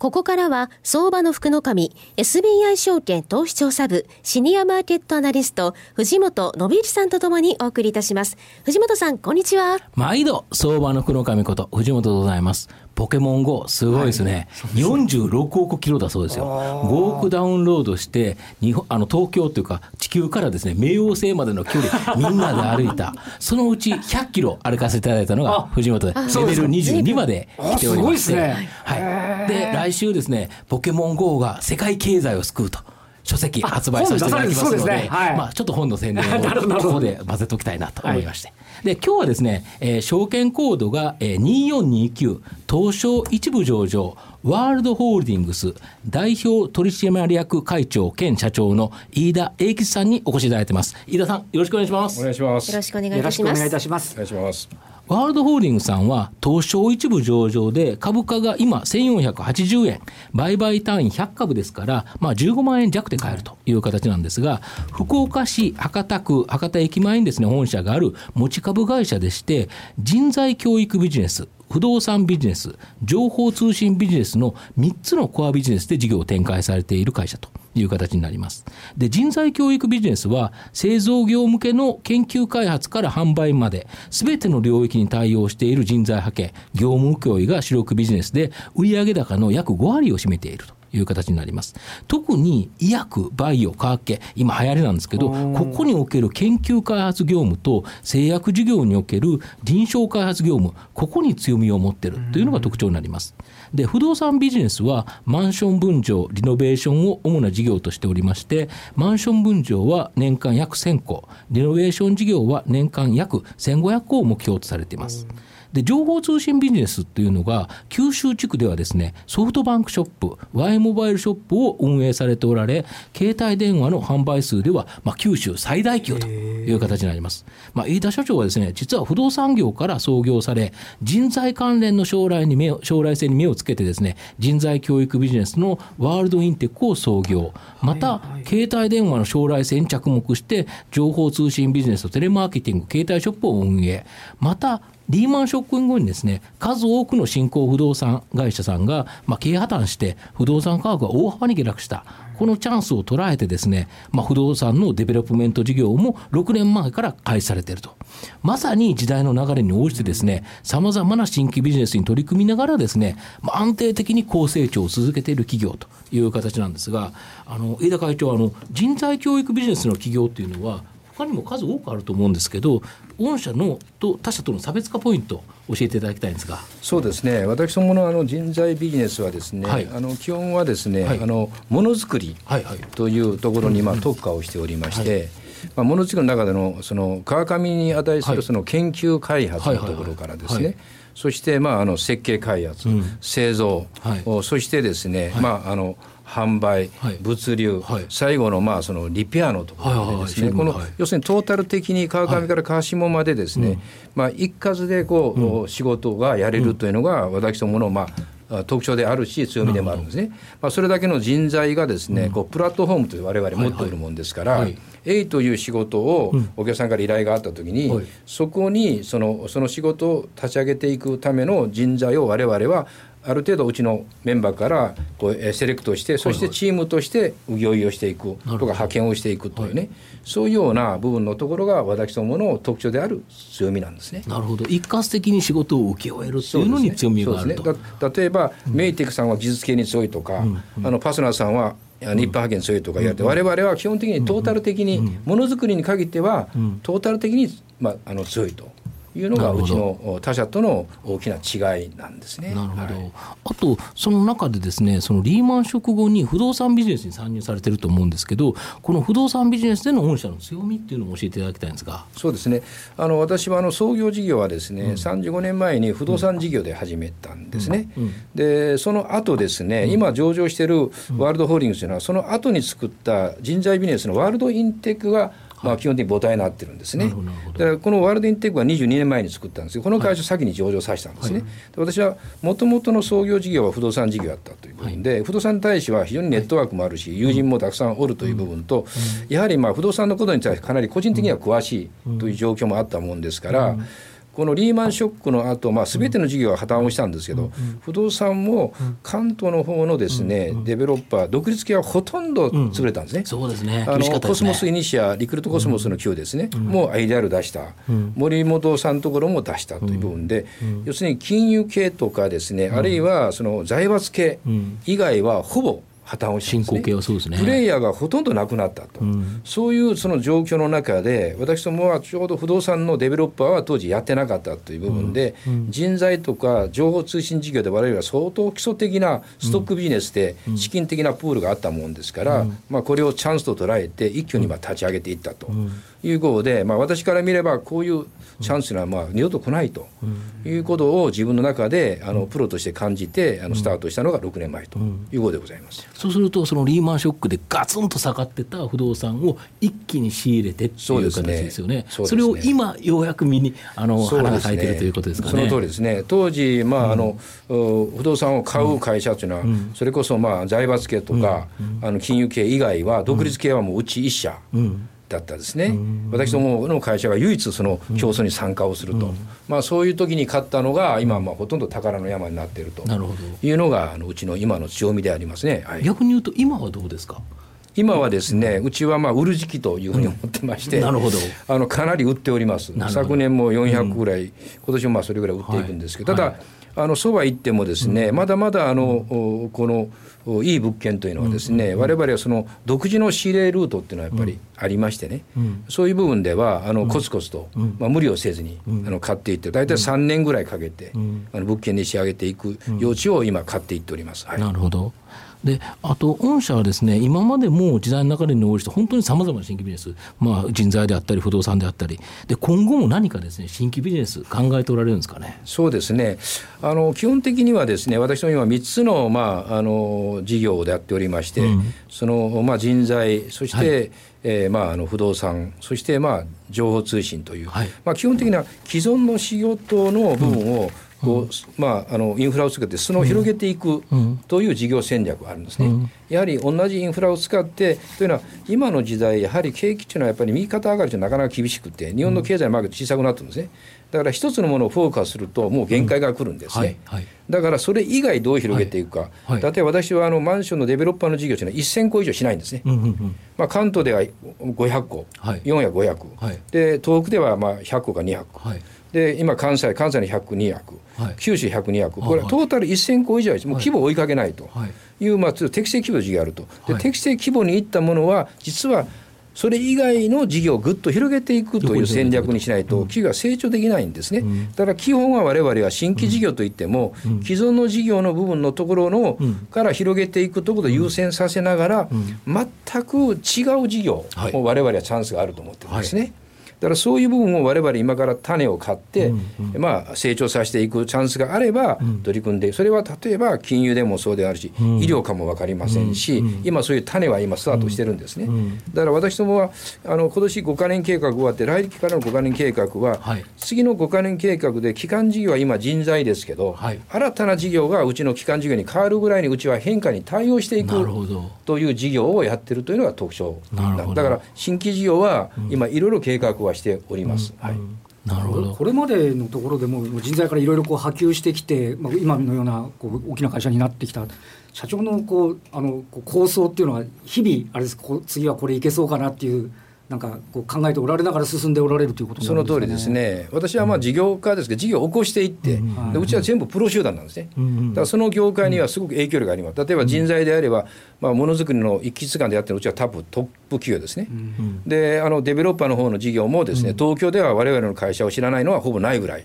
ここからは相場の福の神 SBI 証券投資調査部シニアマーケットアナリスト藤本信之さんとともにお送りいたします。藤本さんこんにちは。毎度相場の福の神こと藤本でございます。ポケモン GO すごいですね、はい、46億キロだそうですよ。5億ダウンロードして日本あの東京というか地球からですね冥王星までの距離みんなで歩いた。そのうち100キロ歩かせていただいたのが藤本でレベル22まで来ておりまして、ね、はい、で来週ですねポケモン GO が世界経済を救うと書籍発売させていただきますので、ね。はい、まあ、ちょっと本の宣伝を ここで混ぜておきたいなと思いまして。はい、で今日はですね、えー、証券コードが、えー、2429東証一部上場ワールドホールディングス代表取締役会長兼社長の飯田英吉さんにお越しいただいてます。飯田さんよろしくお願いします。お願いします。よろしくお願いいたします。お願いいたします。お願いしますワールドホールディングスさんは東証一部上場で株価が今1480円、売買単位100株ですから、まあ、15万円弱で買えるという形なんですが、福岡市博多区博多駅前にですね、本社がある持ち株会社でして、人材教育ビジネス、不動産ビジネス、情報通信ビジネスの3つのコアビジネスで事業を展開されている会社と。いう形になります。で、人材教育ビジネスは製造業向けの研究開発から販売まで全ての領域に対応している人材派遣、業務請負が主力ビジネスで売上高の約5割を占めていると。いう形になります。特に医薬、バイオ、化学系、今流行りなんですけど、ここにおける研究開発業務と製薬事業における臨床開発業務、ここに強みを持っているというのが特徴になります。で、不動産ビジネスはマンション分譲、リノベーションを主な事業としておりまして、マンション分譲は年間約1000戸、リノベーション事業は年間約1500戸を目標とされています。で情報通信ビジネスっていうのが九州地区ではですねソフトバンクショップ Y モバイルショップを運営されておられ携帯電話の販売数では、まあ、九州最大級という形になります、まあ、飯田社長はですね実は不動産業から創業され人材関連の将来に目を将来性に目をつけてですね人材教育ビジネスのワールドインテックを創業。また、携帯電話の将来性に着目して情報通信ビジネスとテレマーケティング携帯ショップを運営。またリーマンショック後にですね数多くの新興不動産会社さんが、まあ、経営破綻して不動産価格が大幅に下落した。このチャンスを捉えてですね、まあ、不動産のデベロップメント事業も6年前から開始されていると。まさに時代の流れに応じてですねさまざまな新規ビジネスに取り組みながらですね、まあ、安定的に高成長を続けている企業という形なんですがあの伊井田会長あの人材教育ビジネスの企業っていうのは他にも数多くあると思うんですけど御社のと他社との差別化ポイント教えていただきたいんですが。そうですね。私どものあの人材ビジネスはですね、はい、あの基本はですね、はい、あのものづくりというところにまあ特化をしておりまして、まあ、ものづくりの中でのその川上に値するその研究開発のところからですね、そしてまああの設計開発、うん、製造、はい、そしてですね、まああの販売、はい、物流、はい、最後のまあそのリペアのところでですね、この要するにトータル的に川上から川下までですね、まあ一括でこう、うん、仕事がやれるというのが私どものまあ特徴であるし強みでもあるんですね。まあそれだけの人材がですね、こうプラットフォームと我々持っているもんですから。A という仕事をお客さんから依頼があった時に、そこにそのその仕事を立ち上げていくための人材を我々はある程度うちのメンバーからこうセレクトしてそしてチームとして請負をしていくとか派遣をしていくというね、はい、そういうような部分のところが私どもの特徴である強みなんですね。なるほど。一括的に仕事を請け負えるというのに強みがあると、ね。ね、例えば、うん、メイテクさんは技術系に強いとか、うんうん、あのパスナーさんは日本派遣強いとか言われて、我々は基本的にトータル的にものづくりに限ってはトータル的に、まあ、あの強いと。いうのがうちの他社との大きな違いなんですね。なるほど。はい、あとその中でですね、そのリーマン食後に不動産ビジネスに参入されてると思うんですけど、この不動産ビジネスでの御社の強みっていうのを教えていただきたいんですが。そうですね。あの私はあの創業事業はですね、うん、35年前に不動産事業で始めたんですね。うんうん、でその後ですね、今上場しているワールドホールディングスというのはその後に作った人材ビジネスのワールドインテックがまあ、基本的に母体になってるんですね。だからこのワールドインテックは22年前に作ったんですけどこの会社先に上場させたんですね。私はもともとの創業事業は不動産事業だったという部分で、不動産に対しては非常にネットワークもあるし友人もたくさんおるという部分と、やはりまあ不動産のことに対してかなり個人的には詳しいという状況もあったもんですから。このリーマンショックの後、まあ全ての事業は破綻をしたんですけど、不動産も関東の方のですね、デベロッパー独立系はほとんど潰れたんですね。そうですね。あのコスモスイニシアリクルートコスモスの旧ですね、もう ADR 出した、モリモトさんのところも出したという部分で、要するに金融系とかですね、あるいはその財閥系以外はほぼ破綻を進行形はそうですね。プレイヤーがほとんどなくなったと、うん、そういうその状況の中で私どもはちょうど不動産のデベロッパーは当時やってなかったという部分で、うんうん、人材とか情報通信事業で我々は相当基礎的なストックビジネスで資金的なプールがあったもんですから、まあ、これをチャンスと捉えて一挙にまあ立ち上げていったということで、まあ、私から見ればこういうチャンスはまあ二度と来ないということを自分の中であのプロとして感じてあのスタートしたのが6年前ということでございます。そうするとそのリーマンショックでガツンと下がってた不動産を一気に仕入れてっていう形ですよね。そ、ねそれを今ようやく見にあの、花が咲いてるということですかね。その通りですね。当時まああの、不動産を買う会社というのは、それこそまあ財閥系とか、あの金融系以外は独立系はもううち一社。だったですね、私どもの会社が唯一その競争に参加をすると、まあ、そういう時に勝ったのが今まあほとんど宝の山になっているというのがあのうちの今の強みでありますね、はい、逆に言うと今はどうですか？今はですね、うちはまあ売る時期というふうに思ってまして、なるほど。あのかなり売っております、昨年も400ぐらい、今年もまあそれぐらい売っていくんですけど、ただ、あのそば行ってもですね、まだまだあの、このいい物件というのはですね、我々はその独自の仕入れルートっていうのはやっぱりありましてね、そういう部分ではあのコツコツと、まあ、無理をせずに、あの買っていって大体3年ぐらいかけて、あの物件に仕上げていく余地を今買っていっております。はい、なるほどであと御社はですね今までも時代の流れに応じて本当にさまざまな新規ビジネス、まあ、人材であったり不動産であったりで今後も何かですね新規ビジネス考えておられるんですかね？そうですね。あの基本的にはですね私の今3つの,、まあ、あの事業でやっておりまして、うん、その、まあ、人材そして、はい、えーまあ、あの不動産そして、まあ、情報通信という、はい、まあ、基本的な既存の仕事の部分を、うんこう、まあ、あのインフラを使って裾野を広げていくという事業戦略があるんですね。やはり同じインフラを使ってというのは今の時代やはり景気というのはやっぱり右肩上がりとなかなか厳しくて日本の経済のマーケット小さくなってるんですね。だから一つのものをフォーカスするともう限界が来るんですね、はいはい、だからそれ以外どう広げていくか、はい、例えば私はあのマンションのデベロッパーの事業というのは1000個以上しないんですね、うんうんうん、まあ、関東では500個、はい、400、500、で東北ではまあ100個か200、で今関西関西の100、200、はい、九州100、200これはトータル1000個以上もう規模を追いかけないと。い。う、まあ、適正規模の事業があると。で、適正規模にいったものは実はそれ以外の事業をぐっと広げていくという戦略にしないと企業は成長できないんですね。だから基本は我々は新規事業といっても既存の事業の部分のところのから広げていくところを優先させながら全く違う事業を我々はチャンスがあると思ってるんですね。だからそういう部分を我々今から種を買って、うんうん、まあ、成長させていくチャンスがあれば取り組んでそれは例えば金融でもそうであるし、うん、医療かも分かりませんし、うん、今そういう種は今スタートしてるんですね、だから私どもはあの今年5か年計画終わって来期からの5か年計画は、はい、次の5か年計画で基幹事業は今人材ですけど、はい、新たな事業がうちの基幹事業に変わるぐらいにうちは変化に対応していくという事業をやってるというのが特徴だから新規事業は今いろいろ計画ははしております。はい。なるほど。これまでのところでも人材からいろいろ波及してきて、まあ、今のようなこう大きな会社になってきた。社長のこうあの構想っていうのは日々あれです次はこれいけそうかなっていうなんかこう考えておられながら進んでおられるということ、ね、その通りですね、私はまあ事業家ですけど、事業を起こしていって、うん、でうちは全部プロ集団なんですね、うん、だからその業界にはすごく影響力があります、例えば人材であれば、まあ、ものづくりの一気間でやってるうちは多分トップ企業ですね、うん、であのデベロッパーの方の事業もですね、東京では我々の会社を知らないのはほぼないぐらい。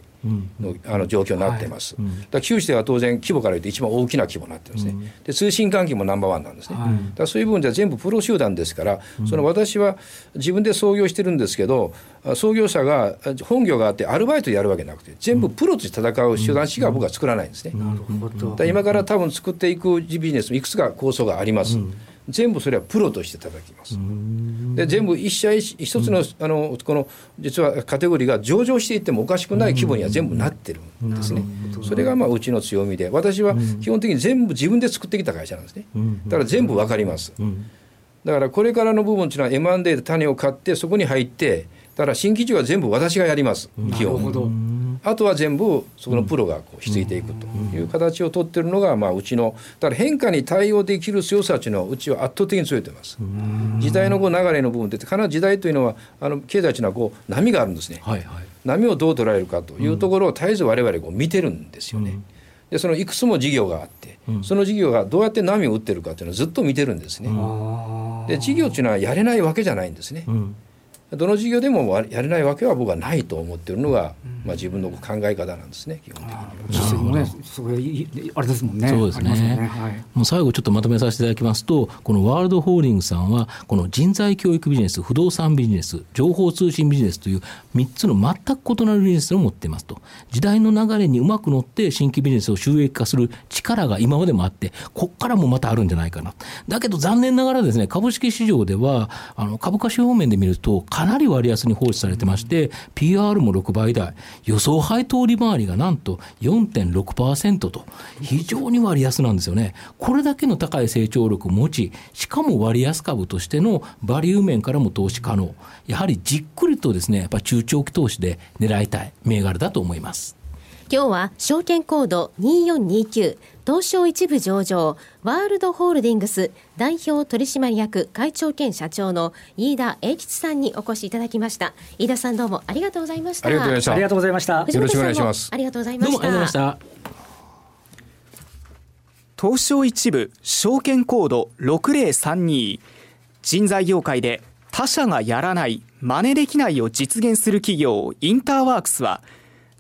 のあの状況になってます、はい、だ九州では当然規模から言って一番大きな規模になってますね、で通信関係もナンバーワンなんですね、はい、だそういう部分では全部プロ集団ですから、その私は自分で創業してるんですけど創業者が本業があってアルバイトやるわけなくて全部プロとして戦う手段しか僕は作らないんですね、だ今から多分作っていくビジネスいくつか構想があります、全部それはプロとして叩きます。で全部一社一つのあのこの実はカテゴリーが上場していってもおかしくない規模には全部なってるんですね。それがまあうちの強みで私は基本的に全部自分で作ってきた会社なんですね。だから全部わかります。だからこれからの部分っていうのは M&A で種を買ってそこに入ってだから新規事は全部私がやります、基本。あとは全部そこのプロがこう引き継いでいくという形を取ってるのが、まあ、うちの、だから変化に対応できる強さというのは、うちは圧倒的に強いと思います。時代のこう流れの部分で、必ず時代というのは、あの経済というのはこう波があるんですね、はいはい、波をどう捉えるかというところを絶えずわれわれ見てるんですよね。でそのいくつも事業があって、その事業がどうやって波を打ってるかというのをずっと見てるんですね。で事業というのはやれないわけじゃないんですね。どの事業でもやれないわけは僕はないと思っているのが、まあ、自分の考え方なんですね基本的にもね。それあれですもんね。そうですね。ね。はい、もう最後ちょっとまとめさせていただきますとこのワールドホールディングスさんはこの人材教育ビジネス不動産ビジネス情報通信ビジネスという3つの全く異なるビジネスを持っていますと。時代の流れにうまく乗って新規ビジネスを収益化する力が今までもあってこっからもまたあるんじゃないかな。だけど残念ながらですね株式市場ではあの株価指標面で見るとかなり割安に放置されてまして、PR も6倍台、予想配当利回りがなんと4.6%と、非常に割安なんですよね。これだけの高い成長力を持ち、しかも割安株としてのバリュー面からも投資可能。やはりじっくりとですね、やっぱ中長期投資で狙いたい銘柄だと思います。今日は証券コード2429東証一部上場ワールドホールディングス代表取締役会長兼社長の飯田英吉さんにお越しいただきました。飯田さんどうもありがとうございました。ありがとうございました。ありがとうございました。よろしくお願いします。ありがとうございました。東証一部証券コード6032人材業界で他社がやらない真似できないを実現する企業インターワークスは